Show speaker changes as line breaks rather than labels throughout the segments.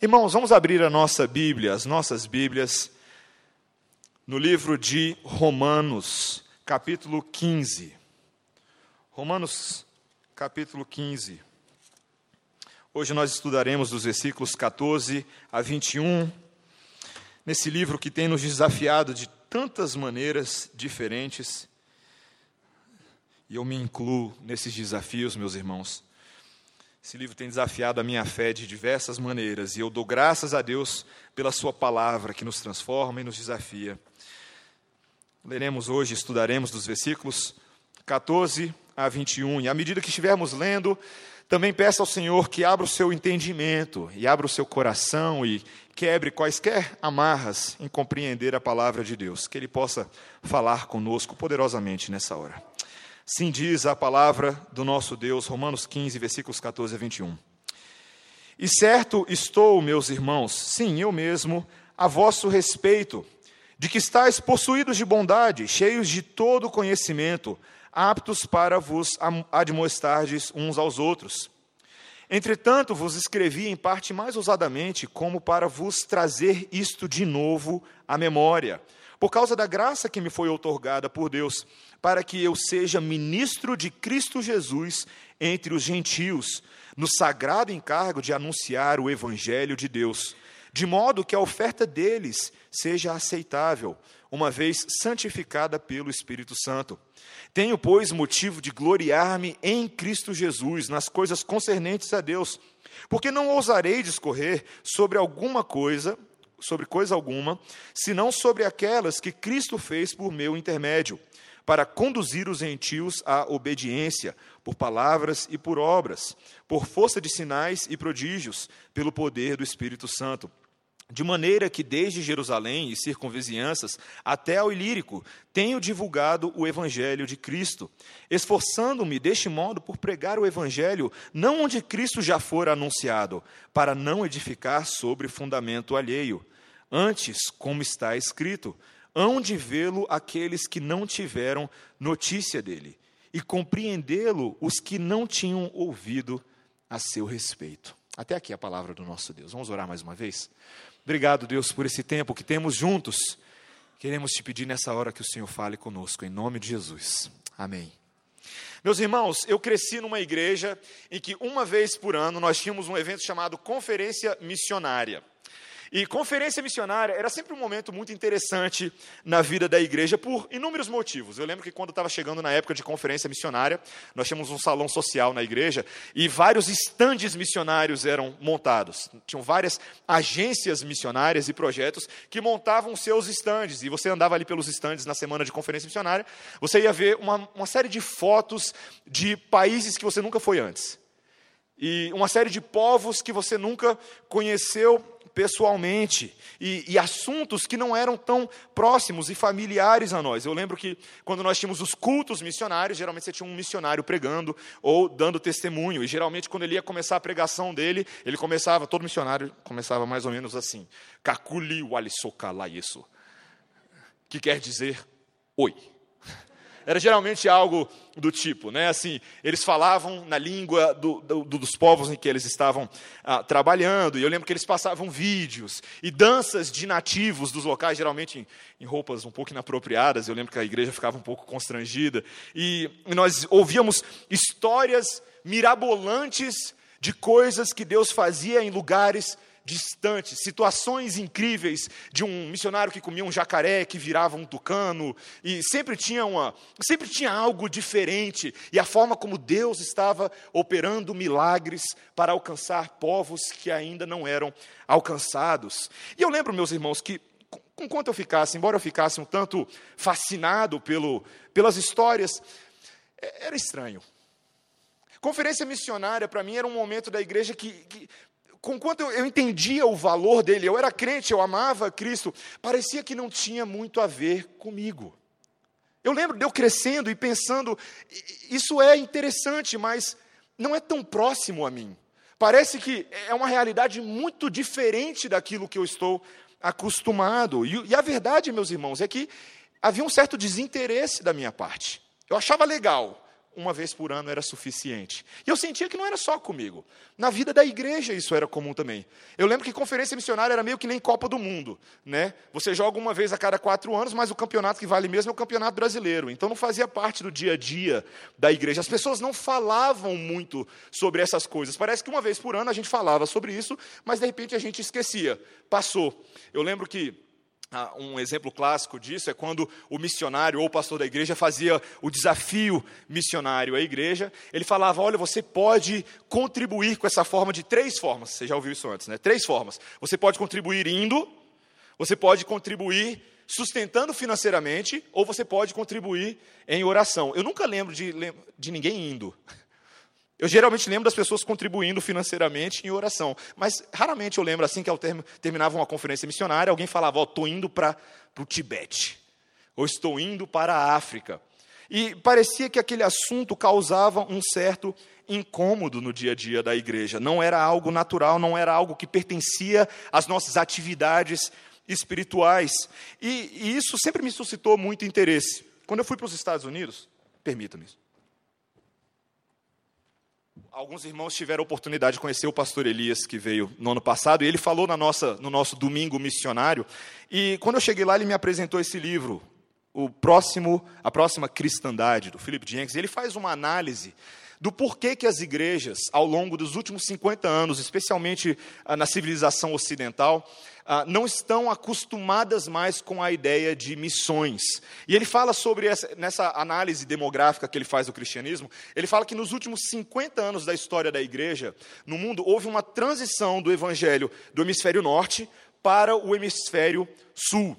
Irmãos, vamos abrir a nossa Bíblia, as nossas Bíblias, no livro de Romanos, capítulo 15. Romanos, capítulo 15. Hoje nós estudaremos dos versículos 14 a 21, nesse livro que tem nos desafiado de tantas maneiras diferentes, e eu me incluo nesses desafios, meus irmãos. Esse livro tem desafiado a minha fé de diversas maneiras e eu dou graças a Deus pela Sua palavra que nos transforma e nos desafia. Leremos hoje, estudaremos dos versículos 14 a 21. E à medida que estivermos lendo, também peça ao Senhor que abra o seu entendimento e abra o seu coração e quebre quaisquer amarras em compreender a palavra de Deus, que Ele possa falar conosco poderosamente nessa hora. Sim diz a palavra do nosso Deus, Romanos 15, versículos 14 a 21. E certo estou, meus irmãos, sim, eu mesmo, a vosso respeito, de que estáis possuídos de bondade, cheios de todo conhecimento, aptos para vos admoestardes uns aos outros. Entretanto, vos escrevi em parte mais ousadamente, como para vos trazer isto de novo à memória, por causa da graça que me foi outorgada por Deus para que eu seja ministro de Cristo Jesus entre os gentios, no sagrado encargo de anunciar o Evangelho de Deus, de modo que a oferta deles seja aceitável, uma vez santificada pelo Espírito Santo. Tenho, pois, motivo de gloriar-me em Cristo Jesus, nas coisas concernentes a Deus, porque não ousarei discorrer sobre alguma coisa, sobre coisa alguma, senão sobre aquelas que Cristo fez por meu intermédio para conduzir os gentios à obediência, por palavras e por obras, por força de sinais e prodígios, pelo poder do Espírito Santo. De maneira que desde Jerusalém e circunvizinhanças até ao Ilírico tenho divulgado o Evangelho de Cristo, esforçando-me deste modo por pregar o Evangelho não onde Cristo já fora anunciado, para não edificar sobre fundamento alheio. Antes, como está escrito, hão de vê-lo aqueles que não tiveram notícia dele, e compreendê-lo os que não tinham ouvido a seu respeito. Até aqui a palavra do nosso Deus. Vamos orar mais uma vez? Obrigado, Deus, por esse tempo que temos juntos. Queremos te pedir nessa hora que o Senhor fale conosco, em nome de Jesus. Amém. Meus irmãos, eu cresci numa igreja em que uma vez por ano nós tínhamos um evento chamado Conferência Missionária. E conferência missionária era sempre um momento muito interessante na vida da igreja por inúmeros motivos. Eu lembro que quando estava chegando na época de conferência missionária, nós tínhamos um salão social na igreja e vários estandes missionários eram montados. Tinham várias agências missionárias e projetos que montavam seus estandes. E você andava ali pelos estandes na semana de conferência missionária, você ia ver uma, uma série de fotos de países que você nunca foi antes. E uma série de povos que você nunca conheceu pessoalmente e, e, assuntos que não eram tão próximos e familiares a nós. Eu lembro que quando nós tínhamos os cultos missionários, geralmente você tinha um missionário pregando ou dando testemunho, e geralmente quando ele ia começar a pregação dele, ele começava, todo missionário começava mais ou menos assim: Kakuli walisokala isso, que quer dizer oi era geralmente algo do tipo, né? Assim, eles falavam na língua do, do, dos povos em que eles estavam ah, trabalhando. E eu lembro que eles passavam vídeos e danças de nativos dos locais, geralmente em, em roupas um pouco inapropriadas. Eu lembro que a igreja ficava um pouco constrangida. E, e nós ouvíamos histórias mirabolantes de coisas que Deus fazia em lugares distantes, situações incríveis de um missionário que comia um jacaré que virava um tucano e sempre tinha uma, sempre tinha algo diferente e a forma como Deus estava operando milagres para alcançar povos que ainda não eram alcançados. E eu lembro, meus irmãos, que enquanto eu ficasse, embora eu ficasse um tanto fascinado pelo, pelas histórias, é, era estranho. Conferência missionária, para mim, era um momento da igreja que, que conquanto eu, eu entendia o valor dele, eu era crente, eu amava Cristo, parecia que não tinha muito a ver comigo. Eu lembro de eu crescendo e pensando, isso é interessante, mas não é tão próximo a mim. Parece que é uma realidade muito diferente daquilo que eu estou acostumado. E, e a verdade, meus irmãos, é que havia um certo desinteresse da minha parte. Eu achava legal uma vez por ano era suficiente. E eu sentia que não era só comigo. Na vida da igreja isso era comum também. Eu lembro que conferência missionária era meio que nem Copa do Mundo. Né? Você joga uma vez a cada quatro anos, mas o campeonato que vale mesmo é o campeonato brasileiro. Então não fazia parte do dia a dia da igreja. As pessoas não falavam muito sobre essas coisas. Parece que uma vez por ano a gente falava sobre isso, mas de repente a gente esquecia. Passou. Eu lembro que um exemplo clássico disso é quando o missionário ou o pastor da igreja fazia o desafio missionário à igreja. Ele falava: Olha, você pode contribuir com essa forma de três formas. Você já ouviu isso antes, né? Três formas. Você pode contribuir indo, você pode contribuir sustentando financeiramente, ou você pode contribuir em oração. Eu nunca lembro de, de ninguém indo. Eu geralmente lembro das pessoas contribuindo financeiramente em oração, mas raramente eu lembro assim que ao term, terminava uma conferência missionária, alguém falava: oh, estou indo para o Tibete, ou estou indo para a África. E parecia que aquele assunto causava um certo incômodo no dia a dia da igreja. Não era algo natural, não era algo que pertencia às nossas atividades espirituais. E, e isso sempre me suscitou muito interesse. Quando eu fui para os Estados Unidos, permita-me Alguns irmãos tiveram a oportunidade de conhecer o pastor Elias, que veio no ano passado, e ele falou na nossa, no nosso domingo missionário. E quando eu cheguei lá, ele me apresentou esse livro, o próximo, A Próxima Cristandade, do Philip Jenkins. Ele faz uma análise do porquê que as igrejas, ao longo dos últimos 50 anos, especialmente ah, na civilização ocidental, ah, não estão acostumadas mais com a ideia de missões. E ele fala sobre essa, nessa análise demográfica que ele faz do cristianismo, ele fala que nos últimos 50 anos da história da igreja, no mundo, houve uma transição do evangelho do hemisfério norte para o hemisfério sul.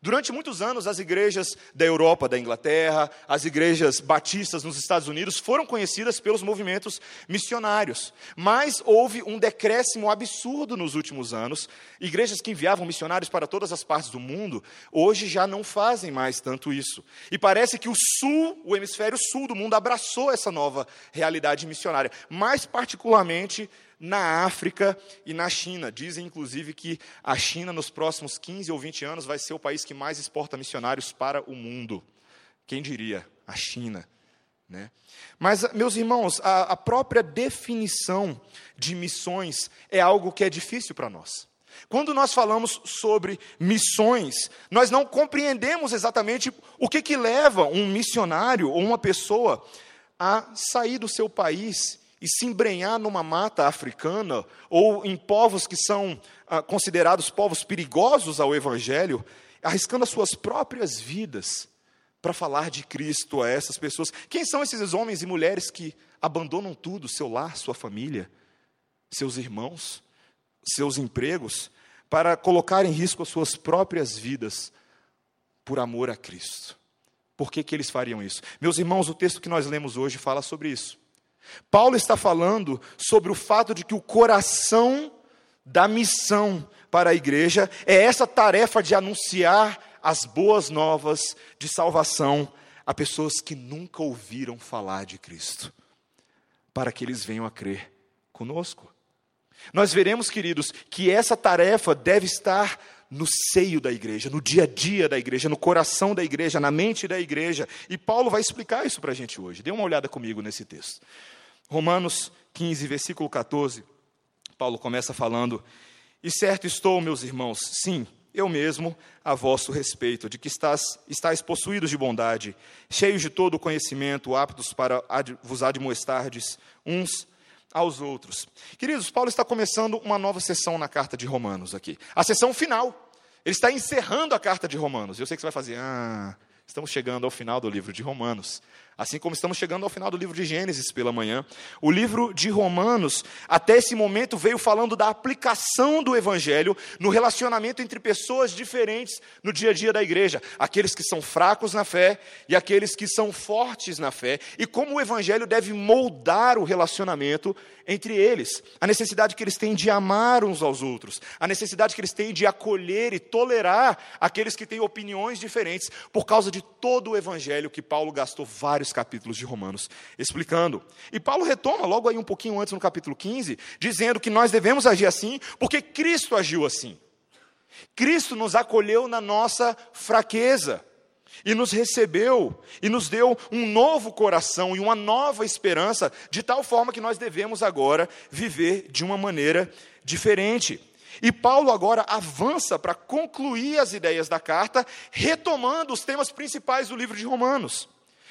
Durante muitos anos, as igrejas da Europa, da Inglaterra, as igrejas batistas nos Estados Unidos foram conhecidas pelos movimentos missionários. Mas houve um decréscimo absurdo nos últimos anos. Igrejas que enviavam missionários para todas as partes do mundo, hoje já não fazem mais tanto isso. E parece que o sul, o hemisfério sul do mundo, abraçou essa nova realidade missionária. Mais particularmente na África e na China. Dizem, inclusive, que a China, nos próximos 15 ou 20 anos, vai ser o país que mais exporta missionários para o mundo. Quem diria? A China. Né? Mas, meus irmãos, a, a própria definição de missões é algo que é difícil para nós. Quando nós falamos sobre missões, nós não compreendemos exatamente o que, que leva um missionário ou uma pessoa a sair do seu país e se embrenhar numa mata africana ou em povos que são ah, considerados povos perigosos ao Evangelho, arriscando as suas próprias vidas para falar de Cristo a essas pessoas. Quem são esses homens e mulheres que abandonam tudo, seu lar, sua família, seus irmãos, seus empregos, para colocar em risco as suas próprias vidas por amor a Cristo? Por que, que eles fariam isso? Meus irmãos, o texto que nós lemos hoje fala sobre isso. Paulo está falando sobre o fato de que o coração da missão para a igreja é essa tarefa de anunciar as boas novas de salvação a pessoas que nunca ouviram falar de Cristo, para que eles venham a crer conosco. Nós veremos, queridos, que essa tarefa deve estar no seio da igreja, no dia a dia da igreja, no coração da igreja, na mente da igreja. E Paulo vai explicar isso para a gente hoje. Dê uma olhada comigo nesse texto. Romanos 15, versículo 14, Paulo começa falando: E certo estou, meus irmãos, sim, eu mesmo, a vosso respeito, de que estás, estáis possuídos de bondade, cheios de todo o conhecimento, aptos para ad, vos admoestardes uns aos outros. Queridos, Paulo está começando uma nova sessão na carta de Romanos aqui, a sessão final. Ele está encerrando a carta de Romanos. Eu sei que você vai fazer, ah, estamos chegando ao final do livro de Romanos. Assim como estamos chegando ao final do livro de Gênesis pela manhã, o livro de Romanos, até esse momento, veio falando da aplicação do Evangelho no relacionamento entre pessoas diferentes no dia a dia da igreja, aqueles que são fracos na fé e aqueles que são fortes na fé, e como o Evangelho deve moldar o relacionamento entre eles, a necessidade que eles têm de amar uns aos outros, a necessidade que eles têm de acolher e tolerar aqueles que têm opiniões diferentes, por causa de todo o Evangelho que Paulo gastou vários capítulos de Romanos explicando. E Paulo retoma logo aí um pouquinho antes no capítulo 15, dizendo que nós devemos agir assim porque Cristo agiu assim. Cristo nos acolheu na nossa fraqueza. e nos recebeu e nos deu um novo coração e uma nova esperança, de tal forma que nós devemos agora viver de uma maneira diferente. E Paulo agora avança para concluir as ideias da carta, retomando os temas principais do livro de Romanos,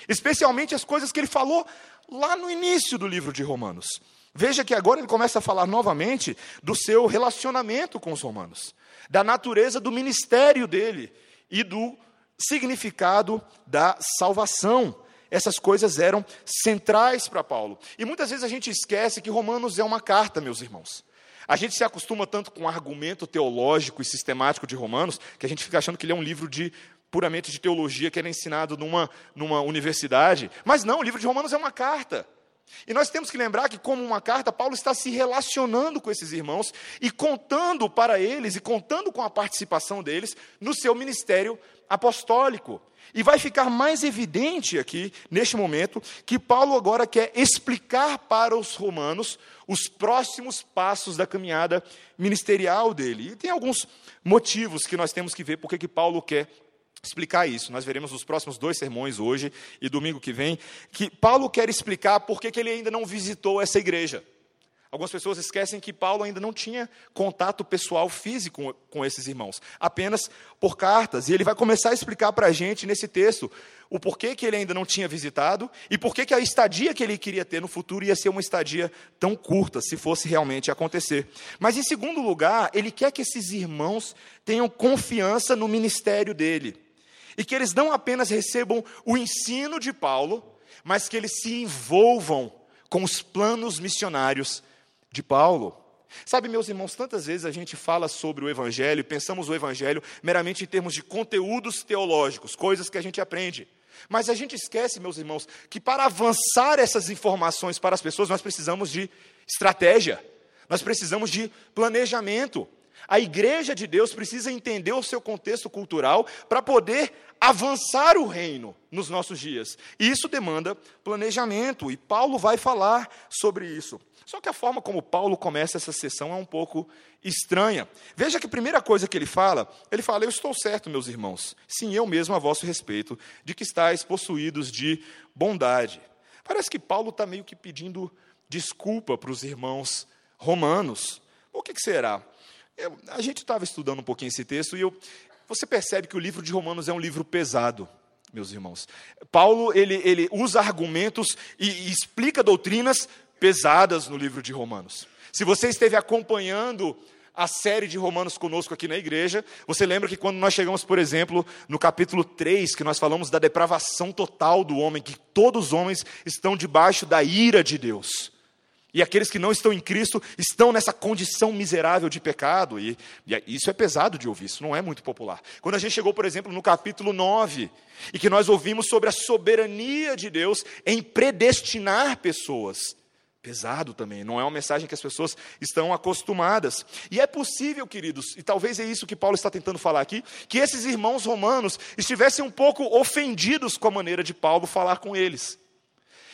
especialmente as coisas que ele falou lá no início do livro de Romanos. Veja que agora ele começa a falar novamente do seu relacionamento com os romanos, da natureza do ministério dele e do significado da salvação. Essas coisas eram centrais para Paulo. E muitas vezes a gente esquece que Romanos é uma carta, meus irmãos. A gente se acostuma tanto com o argumento teológico e sistemático de Romanos, que a gente fica achando que ele é um livro de puramente de teologia que era ensinado numa, numa universidade. Mas não, o livro de Romanos é uma carta. E nós temos que lembrar que, como uma carta, Paulo está se relacionando com esses irmãos e contando para eles e contando com a participação deles no seu ministério apostólico. E vai ficar mais evidente aqui, neste momento, que Paulo agora quer explicar para os romanos os próximos passos da caminhada ministerial dele. E tem alguns motivos que nós temos que ver porque que Paulo quer explicar isso. Nós veremos nos próximos dois sermões, hoje e domingo que vem, que Paulo quer explicar por que ele ainda não visitou essa igreja. Algumas pessoas esquecem que Paulo ainda não tinha contato pessoal físico com, esses irmãos, apenas por cartas. E ele vai começar a explicar para a gente nesse texto o porquê que ele ainda não tinha visitado e porquê que a estadia que ele queria ter no futuro ia ser uma estadia tão curta, se fosse realmente acontecer. Mas, em segundo lugar, ele quer que esses irmãos tenham confiança no ministério dele e que eles não apenas recebam o ensino de Paulo, mas que eles se envolvam com os planos missionários de Paulo. Sabe, meus irmãos, tantas vezes a gente fala sobre o Evangelho, pensamos o Evangelho meramente em termos de conteúdos teológicos, coisas que a gente aprende. Mas a gente esquece, meus irmãos, que para avançar essas informações para as pessoas, nós precisamos de estratégia, nós precisamos de planejamento. A igreja de Deus precisa entender o seu contexto cultural para poder avançar o reino nos nossos dias. E isso demanda planejamento, e Paulo vai falar sobre isso. Só que a forma como Paulo começa essa sessão é um pouco estranha. Veja que a primeira coisa que ele fala, ele fala: Eu estou certo, meus irmãos, sim, eu mesmo a vosso respeito, de que estáis possuídos de bondade. Parece que Paulo está meio que pedindo desculpa para os irmãos romanos. O que, que será? Eu, a gente estava estudando um pouquinho esse texto e eu, você percebe que o livro de Romanos é um livro pesado meus irmãos. Paulo ele, ele usa argumentos e, e explica doutrinas pesadas no livro de Romanos. Se você esteve acompanhando a série de Romanos conosco aqui na igreja, você lembra que quando nós chegamos, por exemplo, no capítulo 3, que nós falamos da depravação total do homem, que todos os homens estão debaixo da ira de Deus. E aqueles que não estão em Cristo estão nessa condição miserável de pecado. E, e, isso é pesado de ouvir, isso não é muito popular. Quando a gente chegou, por exemplo, no capítulo 9, e que nós ouvimos sobre a soberania de Deus em predestinar pessoas pesado também, não é uma mensagem que as pessoas estão acostumadas. E é possível, queridos, e talvez é isso que Paulo está tentando falar aqui, que esses irmãos romanos estivessem um pouco ofendidos com a maneira de Paulo falar com eles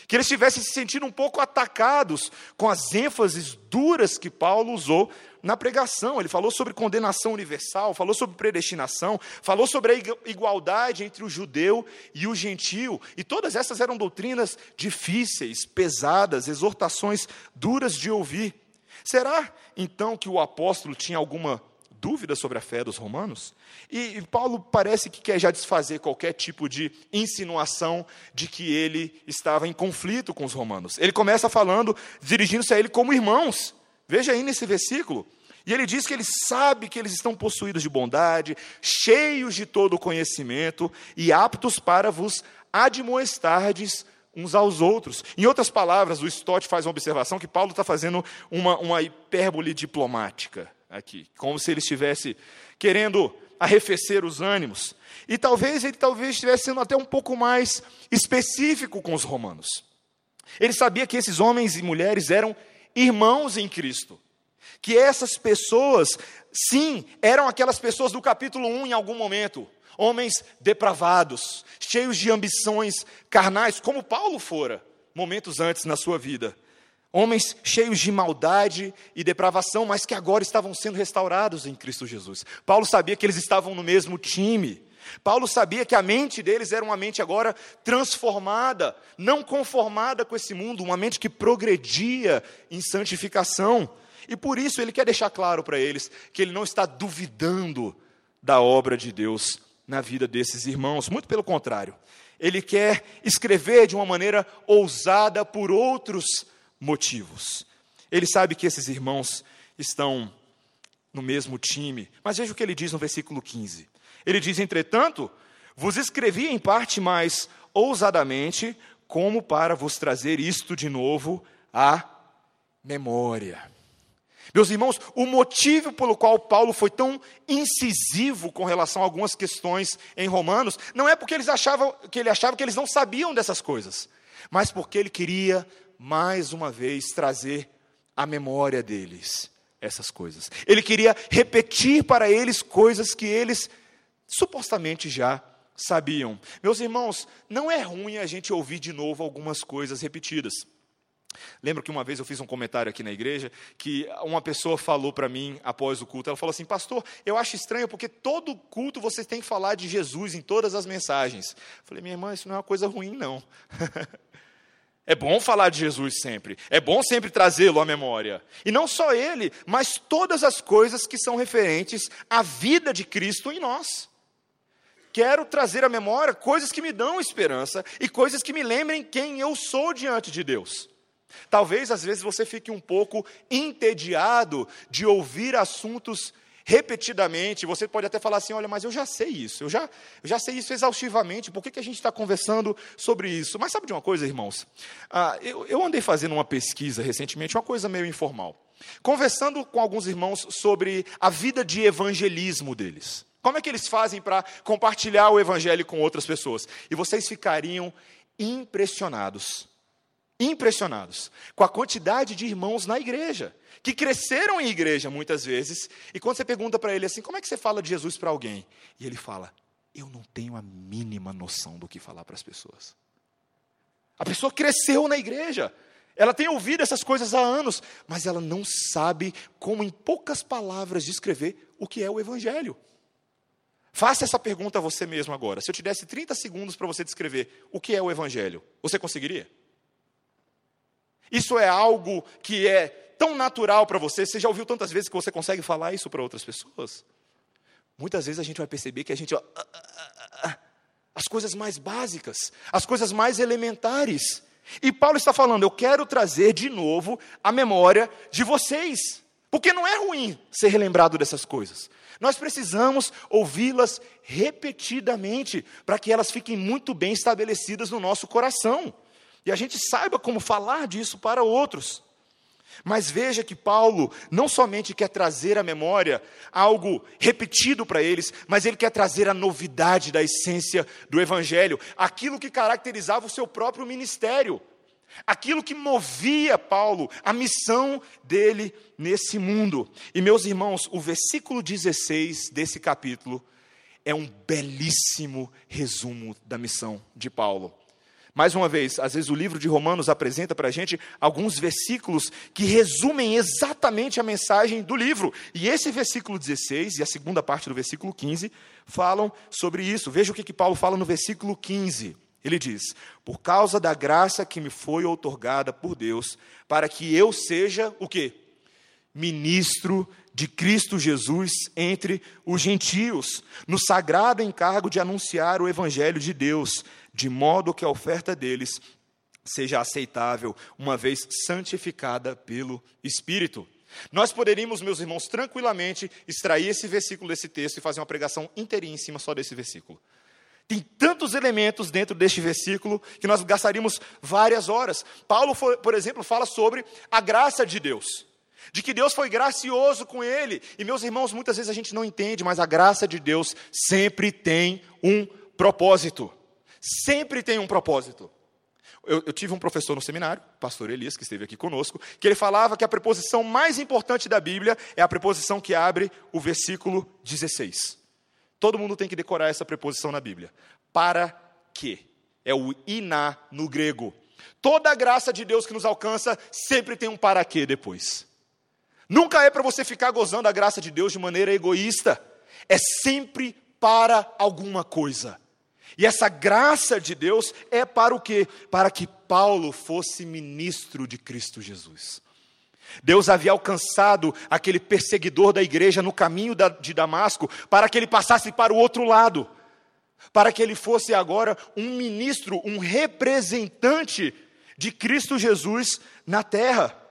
que eles estivessem se sentindo um pouco atacados com as ênfases duras que Paulo usou na pregação. Ele falou sobre condenação universal, falou sobre predestinação, falou sobre a igualdade entre o judeu e o gentio. E todas essas eram doutrinas difíceis, pesadas, exortações duras de ouvir. Será então que o apóstolo tinha alguma dúvida sobre a fé dos romanos? E, Paulo parece que quer já desfazer qualquer tipo de insinuação de que ele estava em conflito com os romanos. Ele começa falando, dirigindo-se a ele como irmãos. Veja aí nesse versículo. E ele diz que ele sabe que eles estão possuídos de bondade, cheios de todo conhecimento e aptos para vos admoestardes uns aos outros. Em outras palavras, o Stott faz uma observação que Paulo está fazendo uma, uma hipérbole diplomática aqui, como se ele estivesse querendo arrefecer os ânimos. E talvez ele talvez estivesse sendo até um pouco mais específico com os romanos. Ele sabia que esses homens e mulheres eram irmãos em Cristo. Que essas pessoas, sim, eram aquelas pessoas do capítulo 1 em algum momento. Homens depravados, cheios de ambições carnais, como Paulo fora, momentos antes na sua vida homens cheios de maldade e depravação, mas que agora estavam sendo restaurados em Cristo Jesus. Paulo sabia que eles estavam no mesmo time. Paulo sabia que a mente deles era uma mente agora transformada, não conformada com esse mundo, uma mente que progredia em santificação. E por isso ele quer deixar claro para eles que ele não está duvidando da obra de Deus na vida desses irmãos, muito pelo contrário. Ele quer escrever de uma maneira ousada por outros motivos. Ele sabe que esses irmãos estão no mesmo time, mas veja o que ele diz no versículo 15. Ele diz: Entretanto, vos escrevi em parte mais ousadamente, como para vos trazer isto de novo à memória. Meus irmãos, o motivo pelo qual Paulo foi tão incisivo com relação a algumas questões em Romanos, não é porque eles achavam que ele achava que eles não sabiam dessas coisas, mas porque ele queria mais uma vez trazer à memória deles essas coisas. Ele queria repetir para eles coisas que eles supostamente já sabiam. Meus irmãos, não é ruim a gente ouvir de novo algumas coisas repetidas. Lembro que uma vez eu fiz um comentário aqui na igreja que uma pessoa falou para mim após o culto. Ela falou assim: Pastor, eu acho estranho porque todo culto você tem que falar de Jesus em todas as mensagens. Eu falei: Minha irmã, isso não é uma coisa ruim, não. é bom falar de Jesus sempre. É bom sempre trazê-lo à memória. E não só ele, mas todas as coisas que são referentes à vida de Cristo em nós quero trazer à memória coisas que me dão esperança e coisas que me lembrem quem eu sou diante de Deus. Talvez às vezes você fique um pouco entediado de ouvir assuntos repetidamente. Você pode até falar assim: olha, mas eu já sei isso, eu já, eu já sei isso exaustivamente, por que, que a gente está conversando sobre isso? Mas sabe de uma coisa, irmãos? Ah, eu, eu andei fazendo uma pesquisa recentemente, uma coisa meio informal, conversando com alguns irmãos sobre a vida de evangelismo deles. Como é que eles fazem para compartilhar o evangelho com outras pessoas? E vocês ficariam impressionados, impressionados com a quantidade de irmãos na igreja, que cresceram em igreja muitas vezes, e quando você pergunta para ele assim, como é que você fala de Jesus para alguém? E ele fala, eu não tenho a mínima noção do que falar para as pessoas. A pessoa cresceu na igreja, ela tem ouvido essas coisas há anos, mas ela não sabe como, em poucas palavras, descrever o que é o Evangelho. Faça essa pergunta a você mesmo agora. Se eu te desse 30 segundos para você descrever o que é o Evangelho, você conseguiria? Isso é algo que é tão natural para você, você já ouviu tantas vezes que você consegue falar isso para outras pessoas? Muitas vezes a gente vai perceber que a gente. Ah, ah, ah, as coisas mais básicas, as coisas mais elementares. E Paulo está falando: eu quero trazer de novo a memória de vocês. Porque não é ruim ser relembrado dessas coisas. Nós precisamos ouvi-las repetidamente para que elas fiquem muito bem estabelecidas no nosso coração. E a gente saiba como falar disso para outros. Mas veja que Paulo não somente quer trazer à memória algo repetido para eles, mas ele quer trazer a novidade da essência do Evangelho, aquilo que caracterizava o seu próprio ministério. Aquilo que movia Paulo, a missão dele nesse mundo. E meus irmãos, o versículo 16 desse capítulo é um belíssimo resumo da missão de Paulo. Mais uma vez, às vezes o livro de Romanos apresenta para a gente alguns versículos que resumem exatamente a mensagem do livro. E esse versículo 16 e a segunda parte do versículo 15 falam sobre isso. Veja o que, que Paulo fala no versículo 15. Ele diz: Por causa da graça que me foi outorgada por Deus, para que eu seja o quê? Ministro de Cristo Jesus entre os gentios, no sagrado encargo de anunciar o evangelho de Deus, de modo que a oferta deles seja aceitável, uma vez santificada pelo Espírito. Nós poderíamos, meus irmãos, tranquilamente extrair esse versículo desse texto e fazer uma pregação inteirinha em cima só desse versículo. Tem tantos elementos dentro deste versículo que nós gastaríamos várias horas. Paulo, por exemplo, fala sobre a graça de Deus. De que Deus foi gracioso com ele. E, meus irmãos, muitas vezes a gente não entende, mas a graça de Deus sempre tem um propósito. Sempre tem um propósito. Eu, eu, tive um professor no seminário, pastor Elias, que esteve aqui conosco, que ele falava que a preposição mais importante da Bíblia é a preposição que abre o versículo 16. Todo mundo tem que decorar essa preposição na Bíblia. Para quê? É o iná no grego. Toda a graça de Deus que nos alcança sempre tem um para quê depois. Nunca é para você ficar gozando a graça de Deus de maneira egoísta. É sempre para alguma coisa. E essa graça de Deus é para o quê? Para que Paulo fosse ministro de Cristo Jesus. Deus havia alcançado aquele perseguidor da igreja no caminho de Damasco para que ele passasse para o outro lado, para que ele fosse agora um ministro, um representante de Cristo Jesus na terra.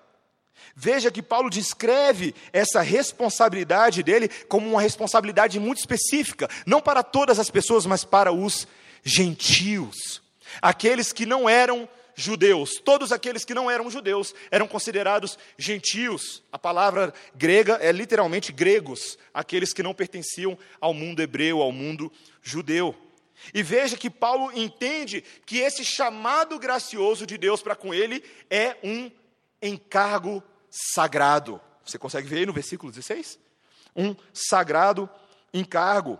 Veja que Paulo descreve essa responsabilidade dele como uma responsabilidade muito específica, não para todas as pessoas, mas para os gentios, aqueles que não eram judeus. Todos aqueles que não eram judeus eram considerados gentios. A palavra grega é literalmente gregos, aqueles que não pertenciam ao mundo hebreu, ao mundo judeu. E veja que Paulo entende que esse chamado gracioso de Deus para com ele é um encargo sagrado. Você consegue ver aí no versículo 16? Um sagrado encargo.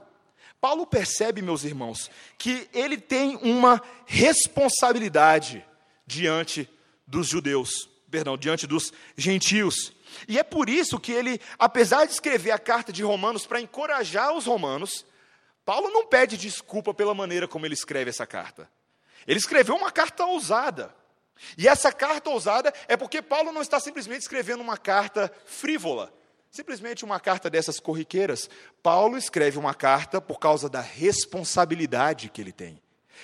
Paulo percebe, meus irmãos, que ele tem uma responsabilidade diante dos judeus, perdão, diante dos gentios. E é por isso que ele, apesar de escrever a carta de Romanos para encorajar os romanos, Paulo não pede desculpa pela maneira como ele escreve essa carta. Ele escreveu uma carta ousada. E essa carta ousada é porque Paulo não está simplesmente escrevendo uma carta frívola, simplesmente uma carta dessas corriqueiras. Paulo escreve uma carta por causa da responsabilidade que ele tem.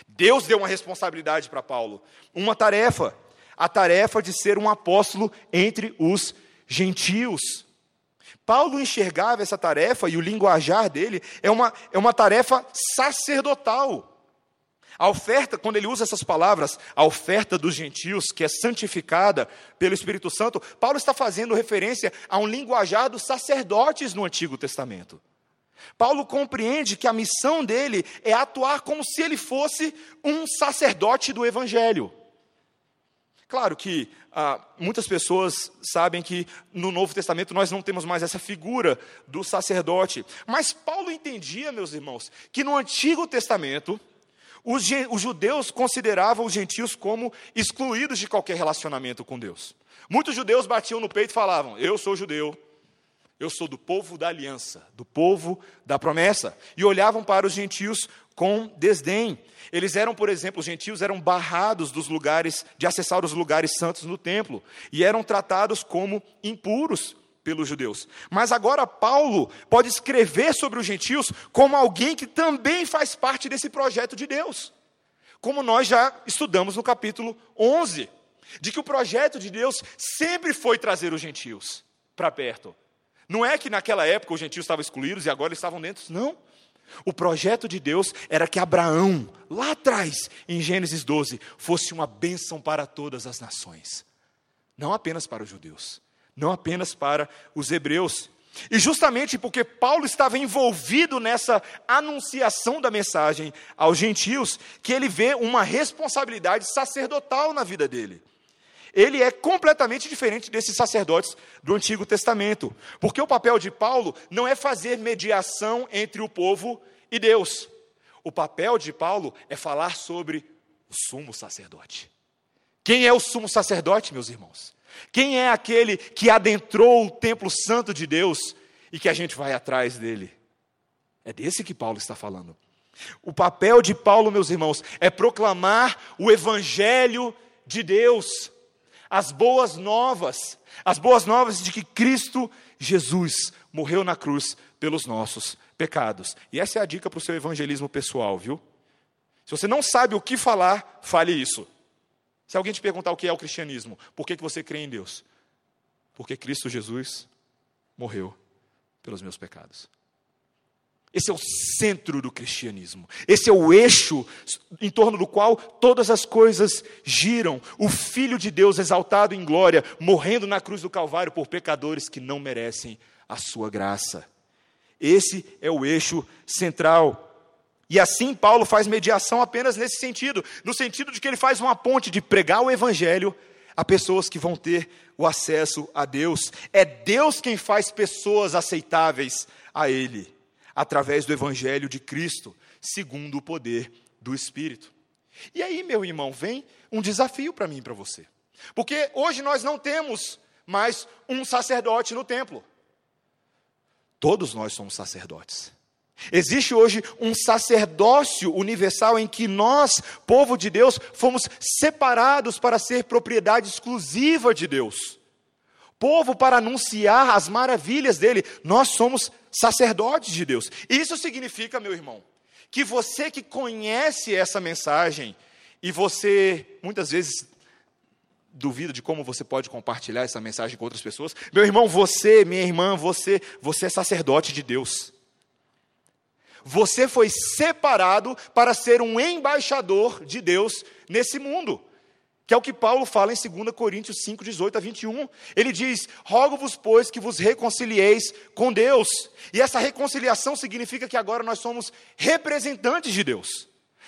Deus deu uma responsabilidade para Paulo, uma tarefa, a tarefa de ser um apóstolo entre os gentios. Paulo enxergava essa tarefa e o linguajar dele é uma, é uma tarefa sacerdotal. A oferta, quando ele usa essas palavras, a oferta dos gentios, que é santificada pelo Espírito Santo, Paulo está fazendo referência a um linguajar dos sacerdotes no Antigo Testamento. Paulo compreende que a missão dele é atuar como se ele fosse um sacerdote do Evangelho. Claro que ah, muitas pessoas sabem que no Novo Testamento nós não temos mais essa figura do sacerdote, mas Paulo entendia, meus irmãos, que no Antigo Testamento os, os judeus consideravam os gentios como excluídos de qualquer relacionamento com Deus. Muitos judeus batiam no peito e falavam: Eu sou judeu, eu sou do povo da aliança, do povo da promessa. E olhavam para os gentios com desdém. Eles eram, por exemplo, os gentios eram barrados dos lugares, de acessar os lugares santos no templo, e eram tratados como impuros pelos judeus. Mas agora Paulo pode escrever sobre os gentios como alguém que também faz parte desse projeto de Deus. Como nós já estudamos no capítulo 11, de que o projeto de Deus sempre foi trazer os gentios para perto. Não é que naquela época os gentios estavam excluídos e agora eles estavam dentro, não. O projeto de Deus era que Abraão, lá atrás, em Gênesis 12, fosse uma bênção para todas as nações, não apenas para os judeus não apenas para os hebreus. E justamente porque Paulo estava envolvido nessa anunciação da mensagem aos gentios, que ele vê uma responsabilidade sacerdotal na vida dele. Ele é completamente diferente desses sacerdotes do Antigo Testamento, porque o papel de Paulo não é fazer mediação entre o povo e Deus. O papel de Paulo é falar sobre o sumo sacerdote. Quem é o sumo sacerdote, meus irmãos? Quem é aquele que adentrou o templo santo de Deus e que a gente vai atrás dele? É desse que Paulo está falando. O papel de Paulo, meus irmãos, é proclamar o evangelho de Deus, as boas novas, as boas novas de que Cristo Jesus morreu na cruz pelos nossos pecados. E essa é a dica para o seu evangelismo pessoal, viu? Se você não sabe o que falar, fale isso. Se alguém te perguntar o que é o cristianismo, por que, que você crê em Deus? Porque Cristo Jesus morreu pelos meus pecados. Esse é o centro do cristianismo. Esse é o eixo em torno do qual todas as coisas giram. O Filho de Deus exaltado em glória, morrendo na cruz do Calvário por pecadores que não merecem a sua graça. Esse é o eixo central. E assim Paulo faz mediação apenas nesse sentido, no sentido de que ele faz uma ponte de pregar o evangelho a pessoas que vão ter o acesso a Deus. É Deus quem faz pessoas aceitáveis a ele, através do evangelho de Cristo, segundo o poder do Espírito. E aí, meu irmão, vem um desafio para mim e para você. Porque hoje nós não temos mais um sacerdote no templo. Todos nós somos sacerdotes. Existe hoje um sacerdócio universal em que nós, povo de Deus, fomos separados para ser propriedade exclusiva de Deus. Povo para anunciar as maravilhas dele. Nós somos sacerdotes de Deus. Isso significa, meu irmão, que você que conhece essa mensagem e você muitas vezes duvida de como você pode compartilhar essa mensagem com outras pessoas, meu irmão, você, minha irmã, você, você é sacerdote de Deus. Você foi separado para ser um embaixador de Deus nesse mundo. Que é o que Paulo fala em 2 Coríntios 5, 18 a 21. Ele diz: Rogo-vos, pois, que vos reconcilieis com Deus. E essa reconciliação significa que agora nós somos representantes de Deus.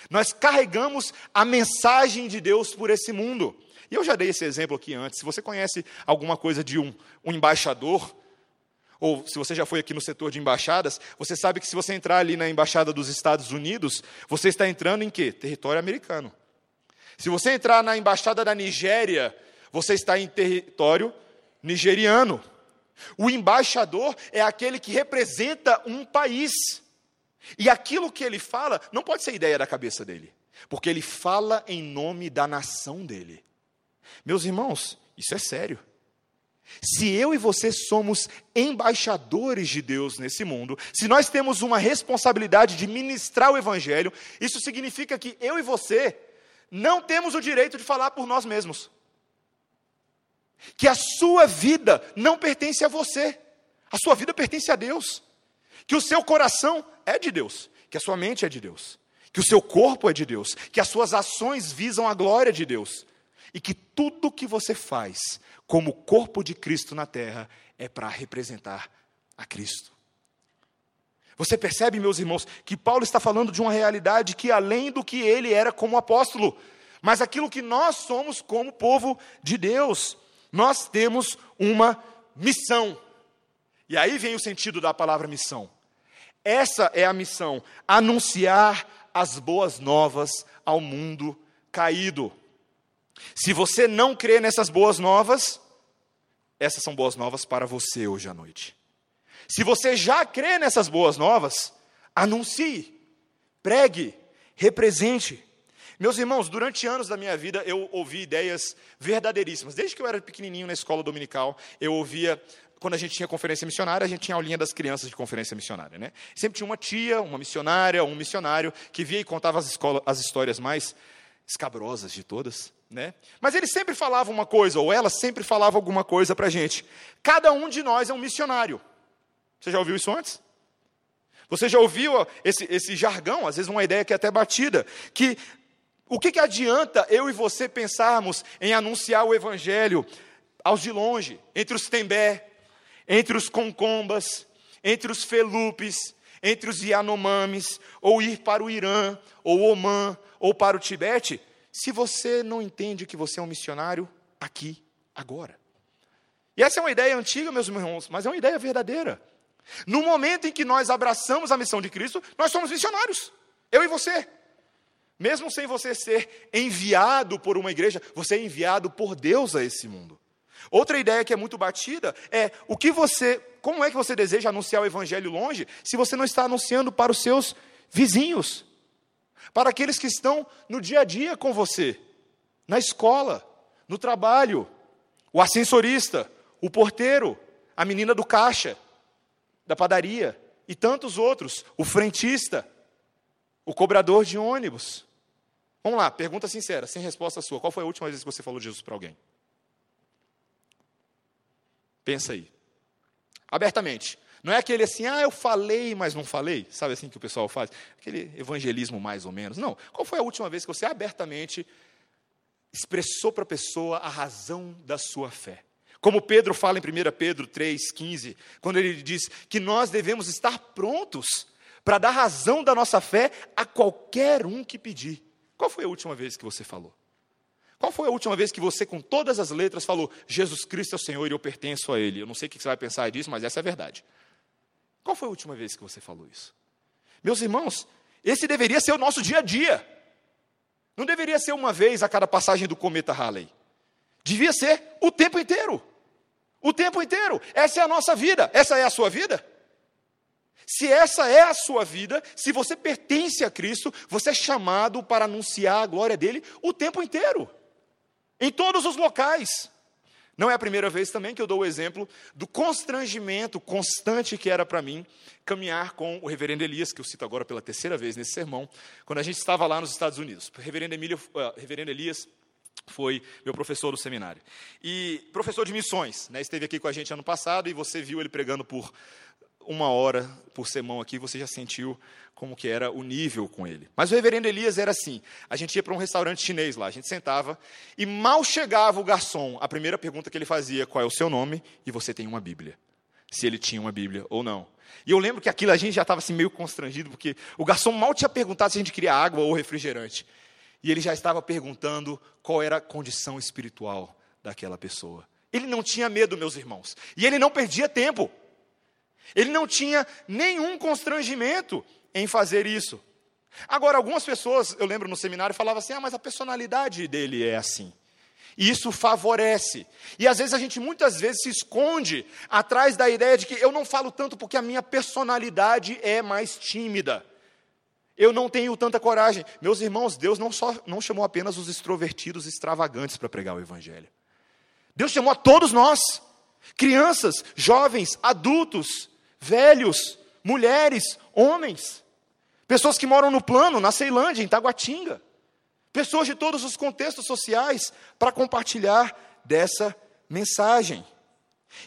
Nós carregamos a mensagem de Deus por esse mundo. E eu já dei esse exemplo aqui antes. Se você conhece alguma coisa de um, um embaixador, ou se você já foi aqui no setor de embaixadas, você sabe que se você entrar ali na embaixada dos Estados Unidos, você está entrando em quê? Território americano. Se você entrar na embaixada da Nigéria, você está em território nigeriano. O embaixador é aquele que representa um país. E aquilo que ele fala não pode ser ideia da cabeça dele, porque ele fala em nome da nação dele. Meus irmãos, isso é sério. Se eu e você somos embaixadores de Deus nesse mundo, se nós temos uma responsabilidade de ministrar o Evangelho, isso significa que eu e você não temos o direito de falar por nós mesmos. Que a sua vida não pertence a você, a sua vida pertence a Deus. Que o seu coração é de Deus, que a sua mente é de Deus, que o seu corpo é de Deus, que as suas ações visam a glória de Deus e que tudo que você faz como corpo de Cristo na terra é para representar a Cristo. Você percebe, meus irmãos, que Paulo está falando de uma realidade que além do que ele era como apóstolo, mas aquilo que nós somos como povo de Deus, nós temos uma missão. E aí vem o sentido da palavra missão. Essa é a missão: anunciar as boas novas ao mundo caído. Se você não crê nessas boas novas, essas são boas novas para você hoje à noite. Se você já crê nessas boas novas, anuncie, pregue, represente. Meus irmãos, durante anos da minha vida eu ouvi ideias verdadeiríssimas. Desde que eu era pequenininho na escola dominical, eu ouvia quando a gente tinha conferência missionária, a gente tinha a aulinha das crianças de conferência missionária, né? Sempre tinha uma tia, uma missionária, um missionário que via e contava as, escolas, as histórias mais escabrosas de todas, né? Mas ele sempre falava uma coisa, ou ela sempre falava alguma coisa para a gente. Cada um de nós é um missionário. Você já ouviu isso antes? Você já ouviu esse, esse jargão, às vezes uma ideia que é até batida, que o que, que adianta eu e você pensarmos em anunciar o evangelho aos de longe, entre os tembé, entre os concombas, entre os felupes, entre os Yanomamis, ou ir para o Irã, ou Omã, ou para o Tibete, se você não entende que você é um missionário aqui, agora. E essa é uma ideia antiga, meus irmãos, mas é uma ideia verdadeira. No momento em que nós abraçamos a missão de Cristo, nós somos missionários. Eu e você. Mesmo sem você ser enviado por uma igreja, você é enviado por Deus a esse mundo. Outra ideia que é muito batida é o que você, como é que você deseja anunciar o evangelho longe, se você não está anunciando para os seus vizinhos? Para aqueles que estão no dia a dia com você, na escola, no trabalho, o ascensorista, o porteiro, a menina do caixa, da padaria e tantos outros, o frentista, o cobrador de ônibus. Vamos lá, pergunta sincera, sem resposta sua. Qual foi a última vez que você falou de Jesus para alguém? Pensa aí. Abertamente. Não é aquele assim, ah, eu falei, mas não falei. Sabe assim que o pessoal faz? Aquele evangelismo mais ou menos. Não. Qual foi a última vez que você abertamente expressou para a pessoa a razão da sua fé? Como Pedro fala em 1 Pedro 3,15, quando ele diz que nós devemos estar prontos para dar razão da nossa fé a qualquer um que pedir. Qual foi a última vez que você falou? Qual foi a última vez que você, com todas as letras, falou: Jesus Cristo é o Senhor e eu pertenço a Ele? Eu não sei o que você vai pensar disso, mas essa é a verdade. Qual foi a última vez que você falou isso? Meus irmãos, esse deveria ser o nosso dia a dia. Não deveria ser uma vez a cada passagem do cometa Halley. Devia ser o tempo inteiro. O tempo inteiro. Essa é a nossa vida. Essa é a sua vida. Se essa é a sua vida, se você pertence a Cristo, você é chamado para anunciar a glória dele o tempo inteiro, em todos os locais. Não é a primeira vez também que eu dou o exemplo do constrangimento constante que era para mim caminhar com o reverendo Elias, que eu cito agora pela terceira vez nesse sermão, quando a gente estava lá nos Estados Unidos. O reverendo, Emílio, uh, reverendo Elias foi meu professor do seminário. E professor de missões, né, esteve aqui com a gente ano passado e você viu ele pregando por uma hora por semana aqui, você já sentiu como que era o nível com ele. Mas o reverendo Elias era assim, a gente ia para um restaurante chinês lá, a gente sentava e mal chegava o garçom, a primeira pergunta que ele fazia, qual é o seu nome? E você tem uma Bíblia. Se ele tinha uma Bíblia ou não. E eu lembro que aquilo a gente já estava assim meio constrangido, porque o garçom mal tinha perguntado se a gente queria água ou refrigerante. E ele já estava perguntando qual era a condição espiritual daquela pessoa. Ele não tinha medo, meus irmãos. E ele não perdia tempo. Ele não tinha nenhum constrangimento em fazer isso. Agora, algumas pessoas, eu lembro no seminário, falavam assim: ah, mas a personalidade dele é assim. E isso favorece. E às vezes a gente muitas vezes se esconde atrás da ideia de que eu não falo tanto porque a minha personalidade é mais tímida. Eu não tenho tanta coragem. Meus irmãos, Deus não, só, não chamou apenas os extrovertidos extravagantes para pregar o Evangelho. Deus chamou a todos nós, crianças, jovens, adultos, velhos, mulheres, homens, pessoas que moram no plano, na Ceilândia, em Taguatinga, pessoas de todos os contextos sociais, para compartilhar dessa mensagem.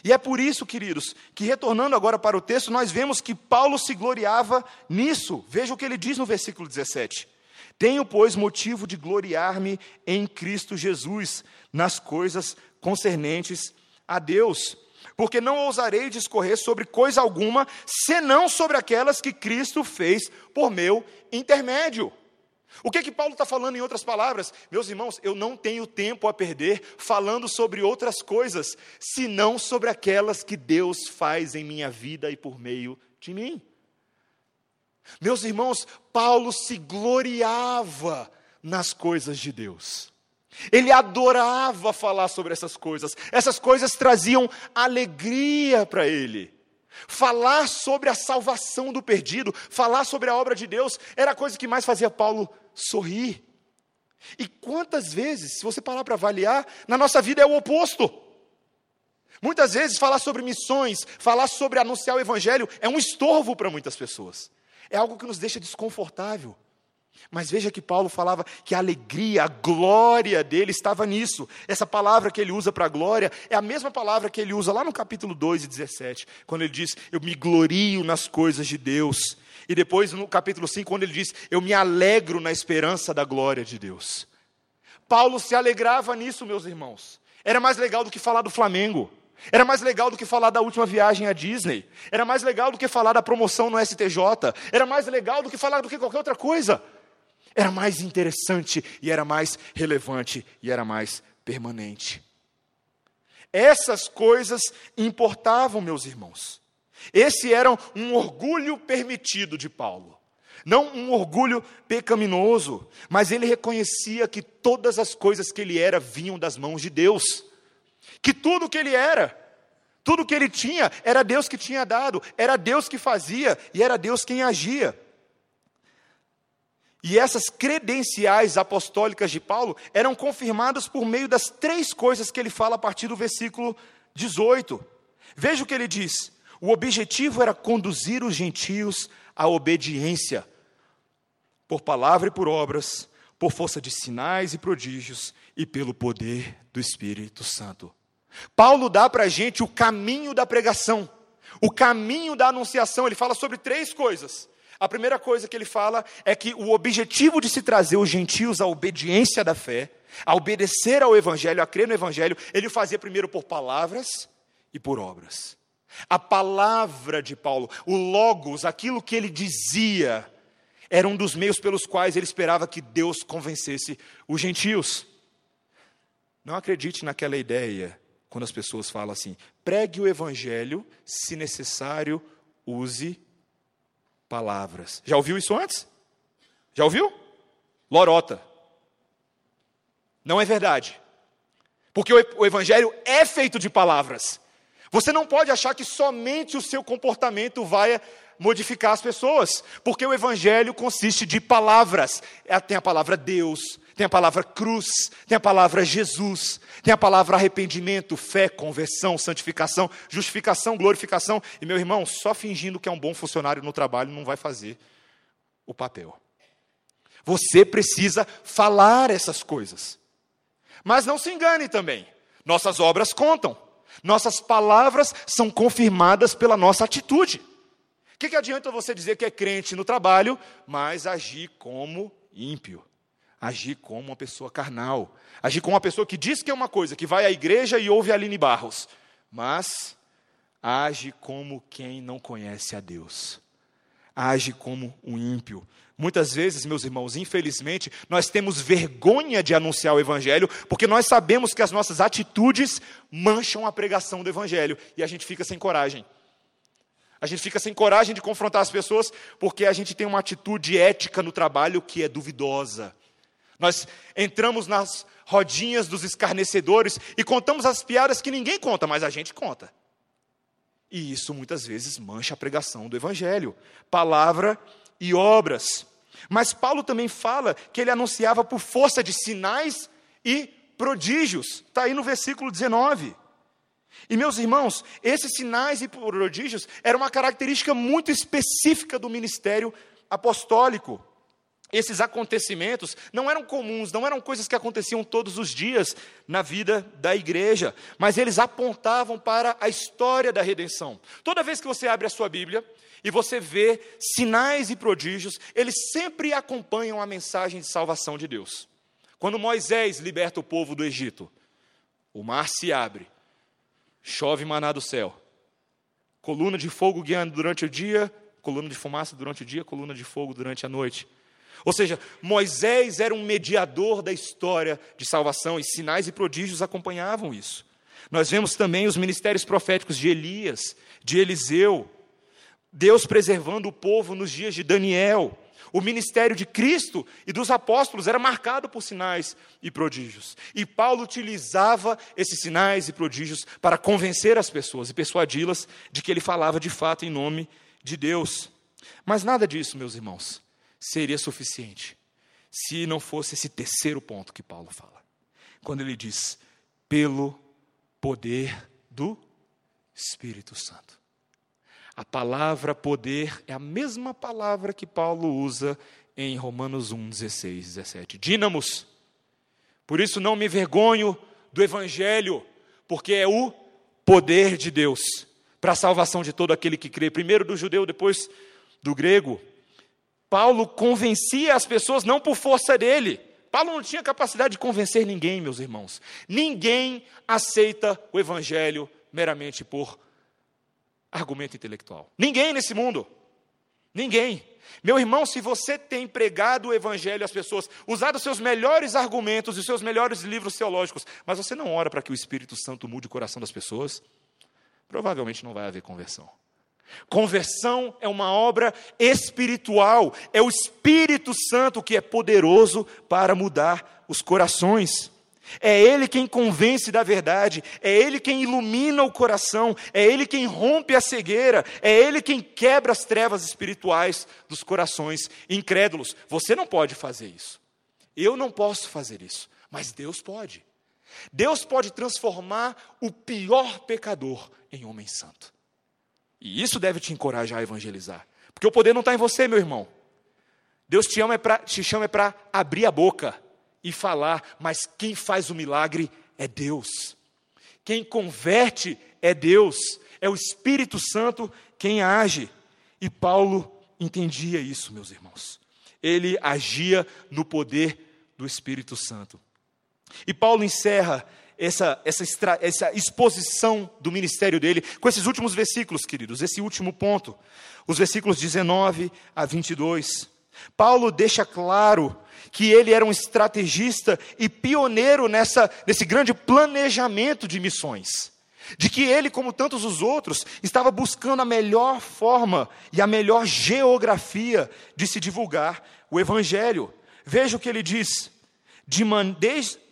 E é por isso, queridos, que retornando agora para o texto, nós vemos que Paulo se gloriava nisso. Veja o que ele diz no versículo 17: Tenho, pois, motivo de gloriar-me em Cristo Jesus, nas coisas concernentes a Deus porque não ousarei discorrer sobre coisa alguma, senão sobre aquelas que Cristo fez por meu intermédio. O que que Paulo está falando em outras palavras? Meus irmãos, eu não tenho tempo a perder falando sobre outras coisas, senão sobre aquelas que Deus faz em minha vida e por meio de mim. Meus irmãos, Paulo se gloriava nas coisas de Deus. Ele adorava falar sobre essas coisas. Essas coisas traziam alegria para ele. Falar sobre a salvação do perdido, falar sobre a obra de Deus, era a coisa que mais fazia Paulo sorrir. E quantas vezes, se você parar para avaliar, na nossa vida é o oposto. Muitas vezes falar sobre missões, falar sobre anunciar o evangelho é um estorvo para muitas pessoas. É algo que nos deixa desconfortável. Mas veja que Paulo falava que a alegria, a glória dele estava nisso. Essa palavra que ele usa para glória é a mesma palavra que ele usa lá no capítulo 2 e 17, quando ele diz: Eu me glorio nas coisas de Deus. E depois no capítulo 5, quando ele diz: Eu me alegro na esperança da glória de Deus. Paulo se alegrava nisso, meus irmãos. Era mais legal do que falar do Flamengo. Era mais legal do que falar da última viagem à Disney. Era mais legal do que falar da promoção no STJ. Era mais legal do que falar do que qualquer outra coisa era mais interessante e era mais relevante e era mais permanente. Essas coisas importavam, meus irmãos. Esse era um orgulho permitido de Paulo. Não um orgulho pecaminoso, mas ele reconhecia que todas as coisas que ele era vinham das mãos de Deus. Que tudo que ele era, tudo que ele tinha, era Deus que tinha dado, era Deus que fazia e era Deus quem agia. E essas credenciais apostólicas de Paulo eram confirmadas por meio das três coisas que ele fala a partir do versículo 18. Veja o que ele diz: o objetivo era conduzir os gentios à obediência, por palavra e por obras, por força de sinais e prodígios e pelo poder do Espírito Santo. Paulo dá para a gente o caminho da pregação, o caminho da anunciação. Ele fala sobre três coisas a primeira coisa que ele fala é que o objetivo de se trazer os gentios à obediência da fé, a obedecer ao Evangelho, a crer no Evangelho, ele fazia primeiro por palavras e por obras. A palavra de Paulo, o Logos, aquilo que ele dizia, era um dos meios pelos quais ele esperava que Deus convencesse os gentios. Não acredite naquela ideia quando as pessoas falam assim: pregue o Evangelho, se necessário, use palavras. Já ouviu isso antes? Já ouviu? Lorota. Não é verdade. Porque o Evangelho é feito de palavras. Você não pode achar que somente o seu comportamento vai modificar as pessoas, porque o Evangelho consiste de palavras. É, tem a palavra Deus, tem a palavra cruz, tem a palavra Jesus, tem a palavra arrependimento, fé, conversão, santificação, justificação, glorificação. E meu irmão, só fingindo que é um bom funcionário no trabalho não vai fazer o papel. Você precisa falar essas coisas. Mas não se engane também, nossas obras contam. Nossas palavras são confirmadas pela nossa atitude. O que, que adianta você dizer que é crente no trabalho, mas agir como ímpio? Agir como uma pessoa carnal. Agir como uma pessoa que diz que é uma coisa, que vai à igreja e ouve Aline Barros, mas age como quem não conhece a Deus. Age como um ímpio. Muitas vezes, meus irmãos, infelizmente, nós temos vergonha de anunciar o Evangelho, porque nós sabemos que as nossas atitudes mancham a pregação do Evangelho e a gente fica sem coragem. A gente fica sem coragem de confrontar as pessoas porque a gente tem uma atitude ética no trabalho que é duvidosa. Nós entramos nas rodinhas dos escarnecedores e contamos as piadas que ninguém conta, mas a gente conta. E isso muitas vezes mancha a pregação do Evangelho. Palavra e obras. Mas Paulo também fala que ele anunciava por força de sinais e prodígios. Está aí no versículo 19. E meus irmãos, esses sinais e prodígios eram uma característica muito específica do ministério apostólico. Esses acontecimentos não eram comuns, não eram coisas que aconteciam todos os dias na vida da igreja, mas eles apontavam para a história da redenção. Toda vez que você abre a sua Bíblia, e você vê sinais e prodígios, eles sempre acompanham a mensagem de salvação de Deus. Quando Moisés liberta o povo do Egito, o mar se abre, chove maná do céu, coluna de fogo guiando durante o dia, coluna de fumaça durante o dia, coluna de fogo durante a noite. Ou seja, Moisés era um mediador da história de salvação e sinais e prodígios acompanhavam isso. Nós vemos também os ministérios proféticos de Elias, de Eliseu, Deus preservando o povo nos dias de Daniel. O ministério de Cristo e dos apóstolos era marcado por sinais e prodígios. E Paulo utilizava esses sinais e prodígios para convencer as pessoas e persuadi-las de que ele falava de fato em nome de Deus. Mas nada disso, meus irmãos, seria suficiente se não fosse esse terceiro ponto que Paulo fala. Quando ele diz, pelo poder do Espírito Santo. A palavra poder é a mesma palavra que Paulo usa em Romanos 1, 16, 17. Dínamos. Por isso não me vergonho do Evangelho, porque é o poder de Deus para a salvação de todo aquele que crê, primeiro do judeu, depois do grego. Paulo convencia as pessoas não por força dele. Paulo não tinha capacidade de convencer ninguém, meus irmãos. Ninguém aceita o Evangelho meramente por argumento intelectual. Ninguém nesse mundo. Ninguém. Meu irmão, se você tem pregado o evangelho às pessoas, usado os seus melhores argumentos e os seus melhores livros teológicos, mas você não ora para que o Espírito Santo mude o coração das pessoas, provavelmente não vai haver conversão. Conversão é uma obra espiritual, é o Espírito Santo que é poderoso para mudar os corações. É Ele quem convence da verdade, é Ele quem ilumina o coração, é Ele quem rompe a cegueira, é Ele quem quebra as trevas espirituais dos corações incrédulos. Você não pode fazer isso. Eu não posso fazer isso, mas Deus pode. Deus pode transformar o pior pecador em homem santo. E isso deve te encorajar a evangelizar, porque o poder não está em você, meu irmão. Deus te, ama é pra, te chama para abrir a boca e falar, mas quem faz o milagre é Deus. Quem converte é Deus, é o Espírito Santo quem age. E Paulo entendia isso, meus irmãos. Ele agia no poder do Espírito Santo. E Paulo encerra essa, essa, essa exposição do ministério dele com esses últimos versículos, queridos, esse último ponto, os versículos 19 a 22. Paulo deixa claro que ele era um estrategista e pioneiro nessa, nesse grande planejamento de missões. De que ele, como tantos os outros, estava buscando a melhor forma e a melhor geografia de se divulgar o Evangelho. Veja o que ele diz: de, man,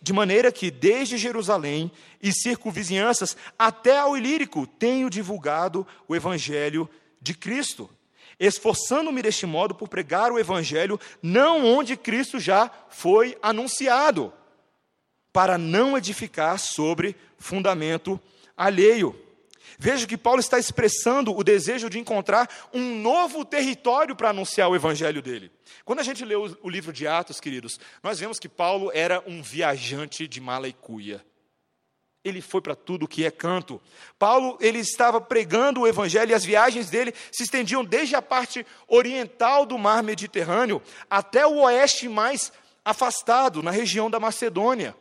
de maneira que desde Jerusalém e circunvizinhanças até ao Ilírico tenho divulgado o evangelho de Cristo, esforçando-me deste modo por pregar o evangelho não onde Cristo já foi anunciado, para não edificar sobre fundamento alheio. Veja que Paulo está expressando o desejo de encontrar um novo território para anunciar o evangelho dele. Quando a gente lê o, livro de Atos, queridos, nós vemos que Paulo era um viajante de mala e cuia. Ele foi para tudo que é canto. Paulo, ele estava pregando o evangelho e as viagens dele se estendiam desde a parte oriental do mar Mediterrâneo até o oeste mais afastado, na região da Macedônia.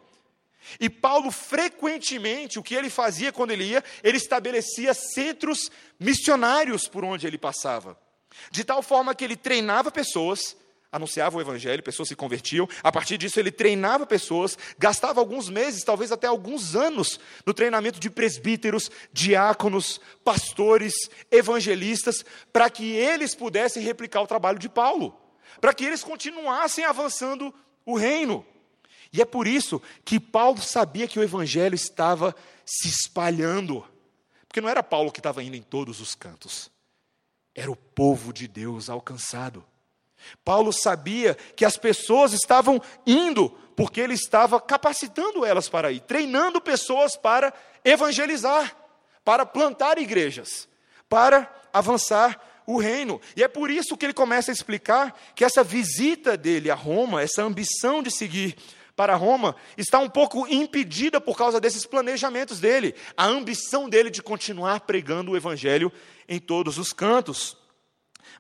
E Paulo, frequentemente, o que ele fazia quando ele ia, ele estabelecia centros missionários por onde ele passava. De tal forma que ele treinava pessoas, anunciava o evangelho, pessoas se convertiam. A partir disso, ele treinava pessoas, gastava alguns meses, talvez até alguns anos, no treinamento de presbíteros, diáconos, pastores, evangelistas, para que eles pudessem replicar o trabalho de Paulo, para que eles continuassem avançando o reino. E é por isso que Paulo sabia que o evangelho estava se espalhando. Porque não era Paulo que estava indo em todos os cantos, era o povo de Deus alcançado. Paulo sabia que as pessoas estavam indo, porque ele estava capacitando elas para ir, treinando pessoas para evangelizar, para plantar igrejas, para avançar o reino. E é por isso que ele começa a explicar que essa visita dele a Roma, essa ambição de seguir para Roma está um pouco impedida por causa desses planejamentos dele, a ambição dele de continuar pregando o evangelho em todos os cantos.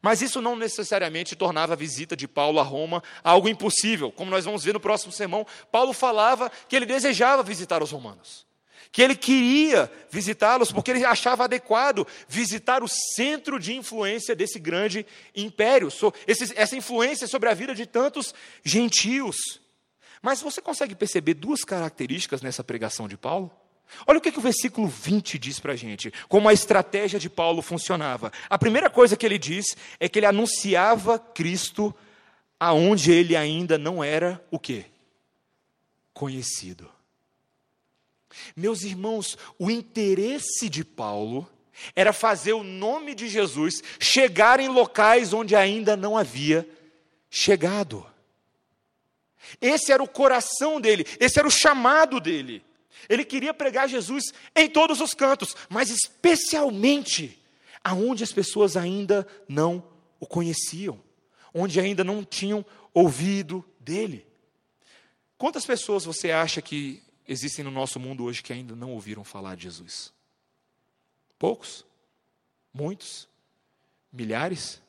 Mas isso não necessariamente tornava a visita de Paulo a Roma algo impossível. Como nós vamos ver no próximo sermão, Paulo falava que ele desejava visitar os romanos, que ele queria visitá-los porque ele achava adequado visitar o centro de influência desse grande império, essa influência sobre a vida de tantos gentios. Mas você consegue perceber duas características nessa pregação de Paulo? Olha o que, que o versículo 20 diz para a gente, como a estratégia de Paulo funcionava. A primeira coisa que ele diz é que ele anunciava Cristo aonde ele ainda não era o quê? Conhecido. Meus irmãos, o interesse de Paulo era fazer o nome de Jesus chegar em locais onde ainda não havia chegado. Esse era o coração dele, esse era o chamado dele. Ele queria pregar Jesus em todos os cantos, mas especialmente aonde as pessoas ainda não o conheciam, onde ainda não tinham ouvido dele. Quantas pessoas você acha que existem no nosso mundo hoje que ainda não ouviram falar de Jesus? Poucos? Muitos? Milhares?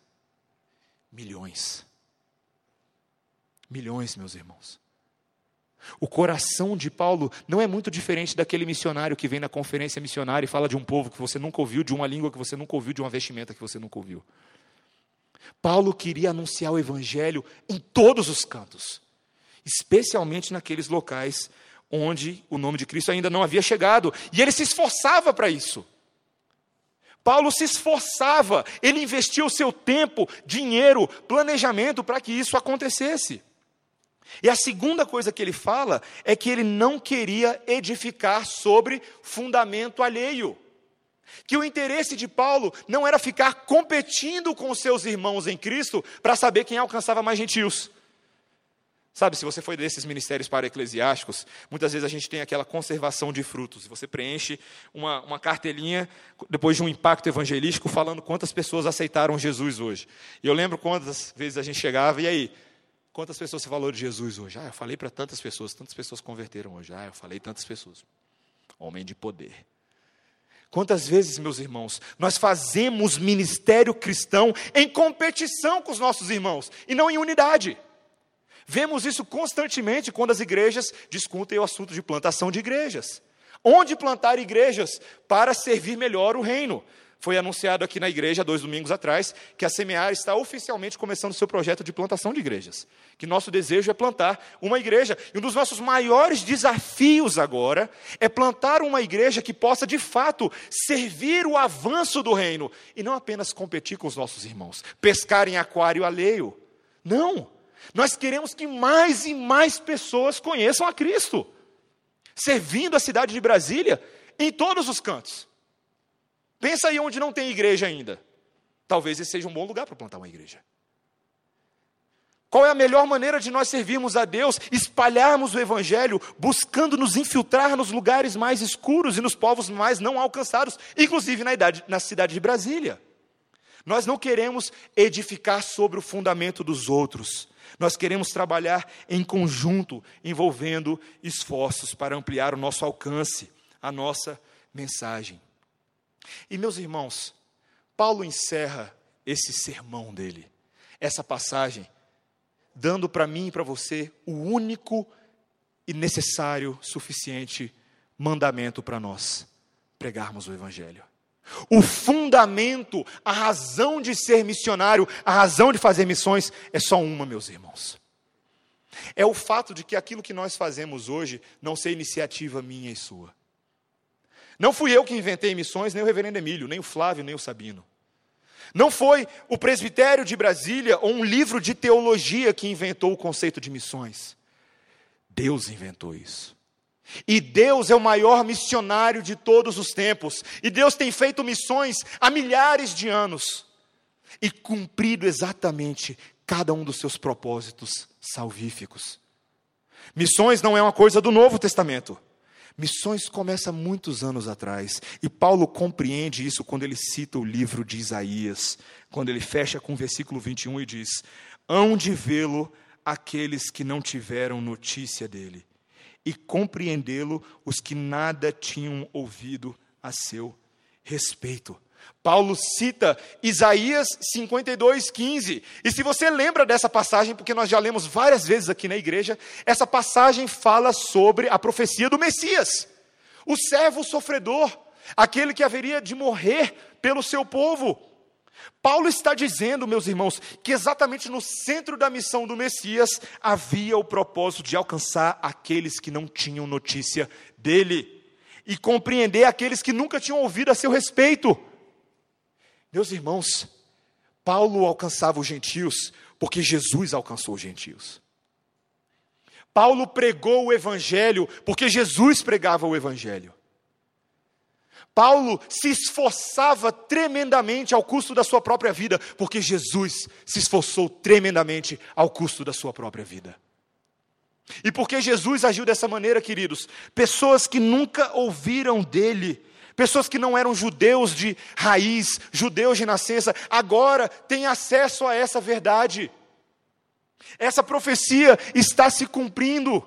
Milhões. Milhões, meus irmãos. O coração de Paulo não é muito diferente daquele missionário que vem na conferência missionária e fala de um povo que você nunca ouviu, de uma língua que você nunca ouviu, de uma vestimenta que você nunca ouviu. Paulo queria anunciar o evangelho em todos os cantos, especialmente naqueles locais onde o nome de Cristo ainda não havia chegado, e ele se esforçava para isso. Paulo se esforçava, ele investia o seu tempo, dinheiro, planejamento para que isso acontecesse. E a segunda coisa que ele fala é que ele não queria edificar sobre fundamento alheio. Que o interesse de Paulo não era ficar competindo com seus irmãos em Cristo para saber quem alcançava mais gentios. Sabe, se você foi desses ministérios para eclesiásticos, muitas vezes a gente tem aquela conservação de frutos. Você preenche uma, uma cartelinha depois de um impacto evangelístico falando quantas pessoas aceitaram Jesus hoje. E eu lembro quantas vezes a gente chegava, e aí, Quantas pessoas você falou de Jesus hoje? Ah, eu falei para tantas pessoas, tantas pessoas converteram hoje. Ah, eu falei tantas pessoas. Homem de poder. Quantas vezes, meus irmãos, nós fazemos ministério cristão em competição com os nossos irmãos e não em unidade? Vemos isso constantemente quando as igrejas discutem o assunto de plantação de igrejas. Onde plantar igrejas para servir melhor o reino? Foi anunciado aqui na igreja, dois domingos atrás, que a Semear está oficialmente começando o seu projeto de plantação de igrejas. Que nosso desejo é plantar uma igreja. E um dos nossos maiores desafios agora é plantar uma igreja que possa, de fato, servir o avanço do reino. E não apenas competir com os nossos irmãos, pescar em aquário alheio. Não. Nós queremos que mais e mais pessoas conheçam a Cristo, servindo a cidade de Brasília em todos os cantos. Pensa aí onde não tem igreja ainda. Talvez esse seja um bom lugar para plantar uma igreja. Qual é a melhor maneira de nós servirmos a Deus? Espalharmos o Evangelho, buscando nos infiltrar nos lugares mais escuros e nos povos mais não alcançados, inclusive na, idade, na cidade de Brasília. Nós não queremos edificar sobre o fundamento dos outros. Nós queremos trabalhar em conjunto, envolvendo esforços para ampliar o nosso alcance, a nossa mensagem. E meus irmãos, Paulo encerra esse sermão dele, essa passagem, dando para mim e para você o único e necessário, suficiente mandamento para nós: pregarmos o Evangelho. O fundamento, a razão de ser missionário, a razão de fazer missões é só uma, meus irmãos. É o fato de que aquilo que nós fazemos hoje não ser iniciativa minha e sua. Não fui eu que inventei missões, nem o reverendo Emílio, nem o Flávio, nem o Sabino. Não foi o presbitério de Brasília ou um livro de teologia que inventou o conceito de missões. Deus inventou isso. E Deus é o maior missionário de todos os tempos. E Deus tem feito missões há milhares de anos e cumprido exatamente cada um dos seus propósitos salvíficos. Missões não é uma coisa do Novo Testamento. Missões começa muitos anos atrás, e Paulo compreende isso quando ele cita o livro de Isaías, quando ele fecha com o versículo 21 e diz: Hão de vê-lo aqueles que não tiveram notícia dele, e compreendê-lo os que nada tinham ouvido a seu respeito. Paulo cita Isaías 52, 15. E se você lembra dessa passagem, porque nós já lemos várias vezes aqui na igreja, essa passagem fala sobre a profecia do Messias, o servo sofredor, aquele que haveria de morrer pelo seu povo. Paulo está dizendo, meus irmãos, que exatamente no centro da missão do Messias havia o propósito de alcançar aqueles que não tinham notícia dele e compreender aqueles que nunca tinham ouvido a seu respeito. Meus irmãos, Paulo alcançava os gentios porque Jesus alcançou os gentios. Paulo pregou o evangelho porque Jesus pregava o evangelho. Paulo se esforçava tremendamente ao custo da sua própria vida, porque Jesus se esforçou tremendamente ao custo da sua própria vida. E porque Jesus agiu dessa maneira, queridos, pessoas que nunca ouviram dele, pessoas que não eram judeus de raiz, judeus de nascença, agora têm acesso a essa verdade. Essa profecia está se cumprindo.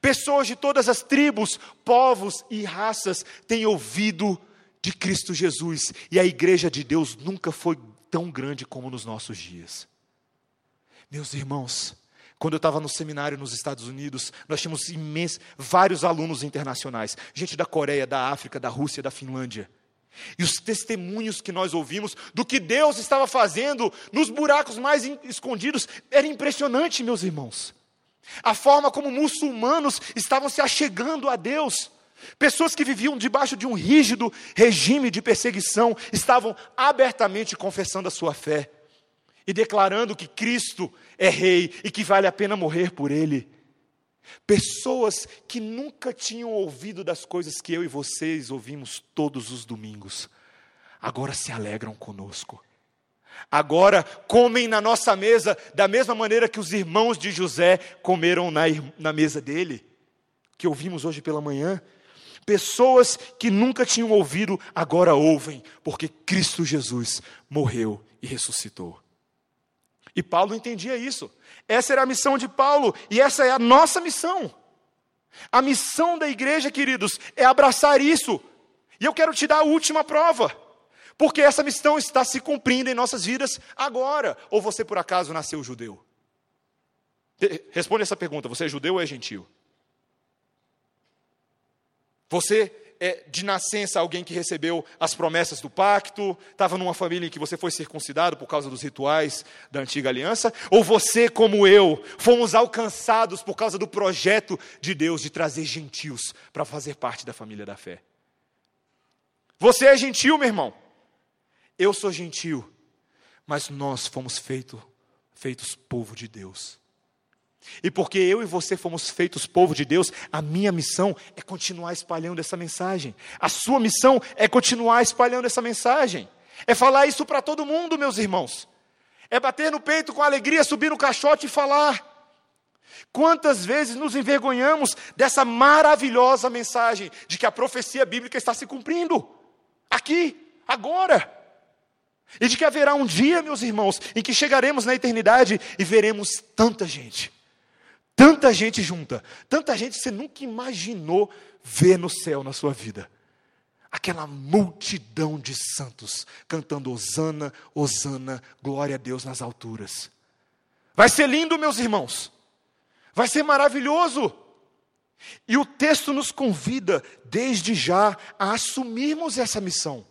Pessoas de todas as tribos, povos e raças têm ouvido de Cristo Jesus, e a igreja de Deus nunca foi tão grande como nos nossos dias. Meus irmãos, quando eu estava no seminário nos Estados Unidos, nós tínhamos imensos, vários alunos internacionais, gente da Coreia, da África, da Rússia, da Finlândia. E os testemunhos que nós ouvimos do que Deus estava fazendo nos buracos mais escondidos era impressionante, meus irmãos. A forma como muçulmanos estavam se achegando a Deus. Pessoas que viviam debaixo de um rígido regime de perseguição estavam abertamente confessando a sua fé e declarando que Cristo é Rei e que vale a pena morrer por Ele. Pessoas que nunca tinham ouvido das coisas que eu e vocês ouvimos todos os domingos, agora se alegram conosco agora comem na nossa mesa da mesma maneira que os irmãos de José comeram na, na mesa dele, que ouvimos hoje pela manhã. Pessoas que nunca tinham ouvido, agora ouvem, porque Cristo Jesus morreu e ressuscitou. E Paulo entendia isso. Essa era a missão de Paulo e essa é a nossa missão. A missão da igreja, queridos, é abraçar isso. E eu quero te dar a última prova. Porque essa missão está se cumprindo em nossas vidas agora. Ou você por acaso nasceu judeu? Responde essa pergunta: você é judeu ou é gentil? Você é de nascença alguém que recebeu as promessas do pacto, estava numa família em que você foi circuncidado por causa dos rituais da antiga aliança? Ou você, como eu, fomos alcançados por causa do projeto de Deus de trazer gentios para fazer parte da família da fé? Você é gentil, meu irmão? Eu sou gentil, mas nós fomos feito, feitos povo de Deus. E porque eu e você fomos feitos povo de Deus, a minha missão é continuar espalhando essa mensagem. A sua missão é continuar espalhando essa mensagem. É falar isso para todo mundo, meus irmãos. É bater no peito com alegria, subir no caixote e falar. Quantas vezes nos envergonhamos dessa maravilhosa mensagem de que a profecia bíblica está se cumprindo, aqui, agora. E de que haverá um dia, meus irmãos, em que chegaremos na eternidade e veremos tanta gente, tanta gente junta, tanta gente que você nunca imaginou ver no céu na sua vida. Aquela multidão de santos cantando Hosana, Hosana, glória a Deus nas alturas. Vai ser lindo, meus irmãos. Vai ser maravilhoso. E o texto nos convida, desde já, a assumirmos essa missão.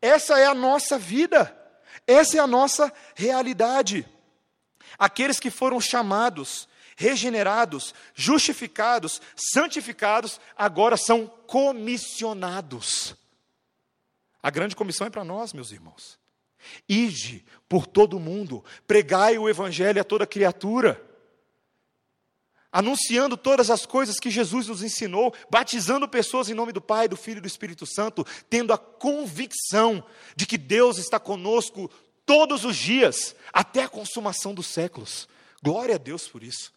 Essa é a nossa vida, essa é a nossa realidade. Aqueles que foram chamados, regenerados, justificados, santificados, agora são comissionados. A grande comissão é para nós, meus irmãos. Ide por todo o mundo, pregai o evangelho a toda criatura anunciando todas as coisas que Jesus nos ensinou, batizando pessoas em nome do Pai, do Filho e do Espírito Santo, tendo a convicção de que Deus está conosco todos os dias, até a consumação dos séculos. Glória a Deus por isso.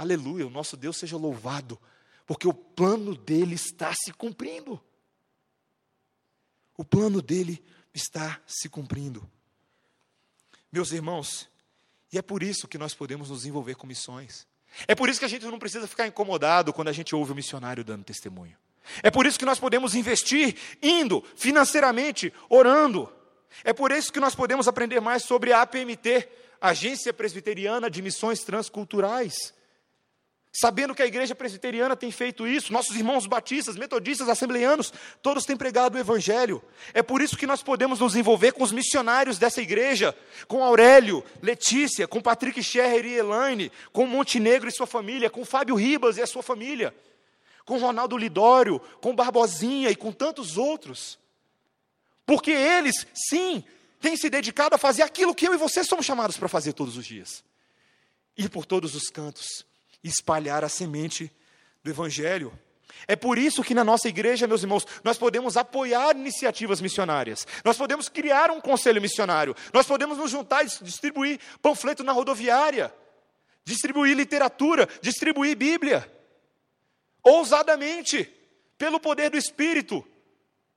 Aleluia, o nosso Deus seja louvado, porque o plano dele está se cumprindo. O plano dele está se cumprindo. Meus irmãos, e é por isso que nós podemos nos envolver com missões. É por isso que a gente não precisa ficar incomodado quando a gente ouve o missionário dando testemunho. É por isso que nós podemos investir indo financeiramente, orando. É por isso que nós podemos aprender mais sobre a APMT, Agência Presbiteriana de Missões Transculturais. Sabendo que a igreja presbiteriana tem feito isso, nossos irmãos batistas, metodistas, assembleanos, todos têm pregado o evangelho. É por isso que nós podemos nos envolver com os missionários dessa igreja, com Aurélio, Letícia, com Patrick Scherrer e Elaine, com Montenegro e sua família, com Fábio Ribas e a sua família, com Ronaldo Lidório, com Barbosinha e com tantos outros. Porque eles, sim, têm se dedicado a fazer aquilo que eu e você somos chamados para fazer todos os dias. Ir por todos os cantos espalhar a semente do Evangelho. É por isso que na nossa igreja, meus irmãos, nós podemos apoiar iniciativas missionárias, nós podemos criar um conselho missionário, nós podemos nos juntar e distribuir panfleto na rodoviária, distribuir literatura, distribuir Bíblia, ousadamente, pelo poder do Espírito,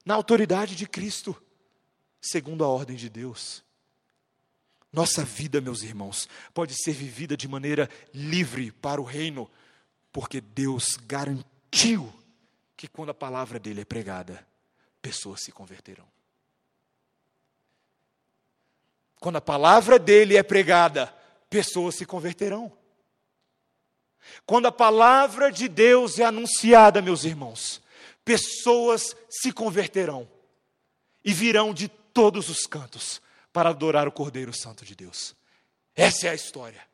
na autoridade de Cristo, segundo a ordem de Deus. Nossa vida, meus irmãos, pode ser vivida de maneira livre para o reino, porque Deus garantiu que quando a palavra dele é pregada, pessoas se converterão. Quando a palavra dele é pregada, pessoas se converterão. Quando a palavra de Deus é anunciada, meus irmãos, pessoas se converterão e virão de todos os cantos para adorar o Cordeiro Santo de Deus. Essa é a história.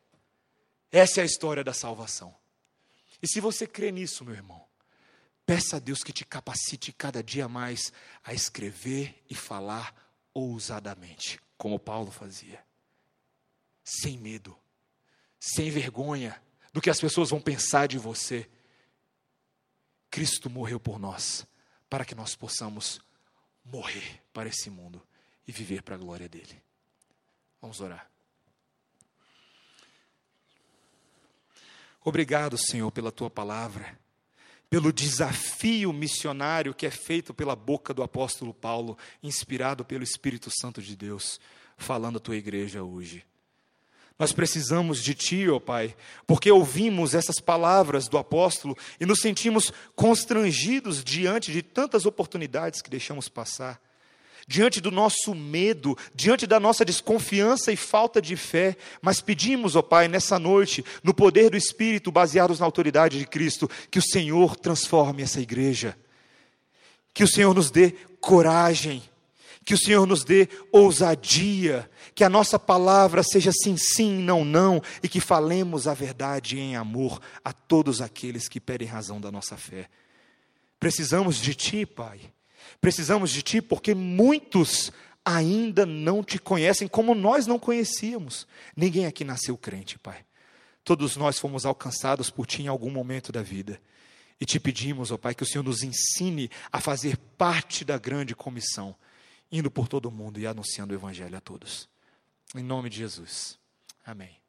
Essa é a história da salvação. E se você crê nisso, meu irmão, peça a Deus que te capacite cada dia mais a escrever e falar ousadamente, como Paulo fazia. Sem medo, sem vergonha do que as pessoas vão pensar de você. Cristo morreu por nós, para que nós possamos morrer para esse mundo e viver para a glória dele. Vamos orar. Obrigado, Senhor, pela tua palavra, pelo desafio missionário que é feito pela boca do apóstolo Paulo, inspirado pelo Espírito Santo de Deus, falando à tua igreja hoje. Nós precisamos de Ti, ó oh Pai, porque ouvimos essas palavras do apóstolo e nos sentimos constrangidos diante de tantas oportunidades que deixamos passar diante do nosso medo, diante da nossa desconfiança e falta de fé, mas pedimos, ó Pai, nessa noite, no poder do Espírito, baseados na autoridade de Cristo, que o Senhor transforme essa igreja, que o Senhor nos dê coragem, que o Senhor nos dê ousadia, que a nossa palavra seja sim, sim, não, não, e que falemos a verdade em amor a todos aqueles que pedem razão da nossa fé. Precisamos de Ti, Pai. Precisamos de Ti porque muitos ainda não te conhecem como nós não conhecíamos. Ninguém aqui nasceu crente, Pai. Todos nós fomos alcançados por Ti em algum momento da vida. E te pedimos, ó Pai, que o Senhor nos ensine a fazer parte da grande comissão, indo por todo o mundo e anunciando o Evangelho a todos. Em nome de Jesus. Amém.